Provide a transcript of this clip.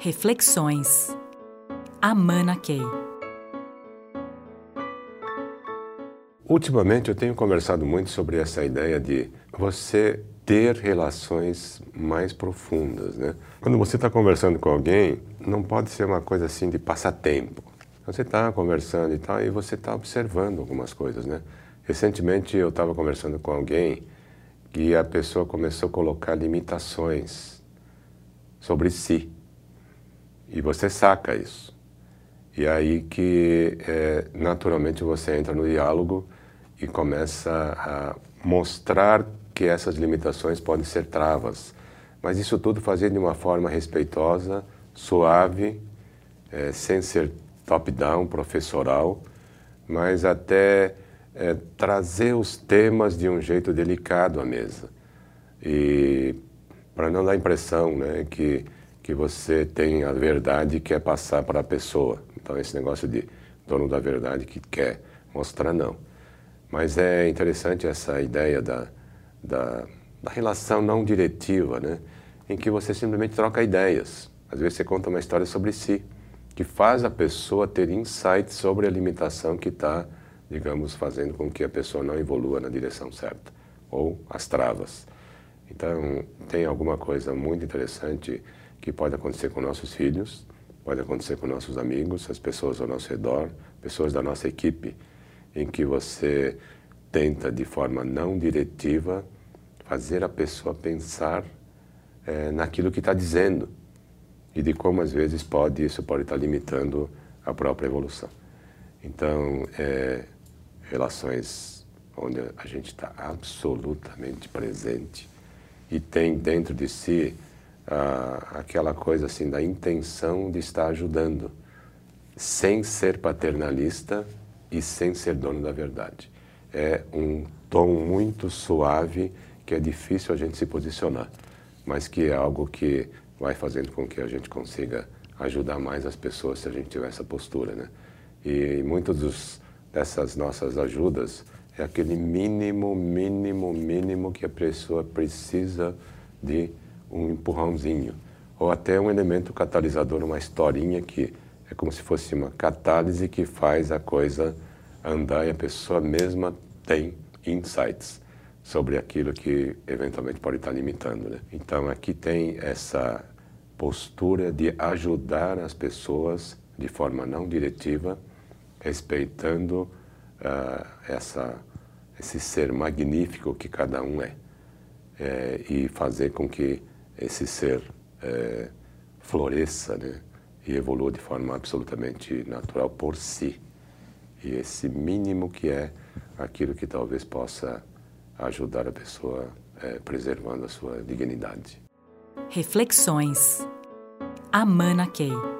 Reflexões. Amana Key. Ultimamente eu tenho conversado muito sobre essa ideia de você ter relações mais profundas, né? Quando você está conversando com alguém, não pode ser uma coisa assim de passatempo. Você está conversando e tal, e você está observando algumas coisas, né? Recentemente eu estava conversando com alguém e a pessoa começou a colocar limitações sobre si. E você saca isso. E aí que é, naturalmente você entra no diálogo e começa a mostrar que essas limitações podem ser travas. Mas isso tudo fazer de uma forma respeitosa, suave, é, sem ser top-down, professoral, mas até é, trazer os temas de um jeito delicado à mesa. E para não dar a impressão né, que, que você tem a verdade e quer passar para a pessoa. Então, esse negócio de dono da verdade que quer mostrar, não. Mas é interessante essa ideia da, da, da relação não diretiva, né, em que você simplesmente troca ideias. Às vezes você conta uma história sobre si que faz a pessoa ter insights sobre a limitação que está, digamos, fazendo com que a pessoa não evolua na direção certa, ou as travas. Então, tem alguma coisa muito interessante que pode acontecer com nossos filhos, pode acontecer com nossos amigos, as pessoas ao nosso redor, pessoas da nossa equipe, em que você tenta, de forma não diretiva, fazer a pessoa pensar é, naquilo que está dizendo e de como às vezes pode isso pode estar limitando a própria evolução. Então, é, relações onde a gente está absolutamente presente e tem dentro de si ah, aquela coisa assim da intenção de estar ajudando, sem ser paternalista e sem ser dono da verdade. É um tom muito suave que é difícil a gente se posicionar, mas que é algo que vai fazendo com que a gente consiga ajudar mais as pessoas se a gente tiver essa postura, né? E muitas dessas nossas ajudas é aquele mínimo, mínimo, mínimo que a pessoa precisa de um empurrãozinho ou até um elemento catalisador, uma historinha que é como se fosse uma catálise que faz a coisa andar e a pessoa mesma tem insights sobre aquilo que eventualmente pode estar limitando. Né? Então aqui tem essa postura de ajudar as pessoas de forma não diretiva, respeitando uh, essa, esse ser magnífico que cada um é, é e fazer com que esse ser é, floresça né? e evolua de forma absolutamente natural por si. E esse mínimo que é aquilo que talvez possa ajudar a pessoa é, preservando a sua dignidade. Reflexões. Amana Key.